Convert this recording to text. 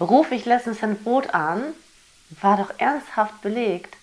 rufe ich letztens ein Boot an, war doch ernsthaft belegt.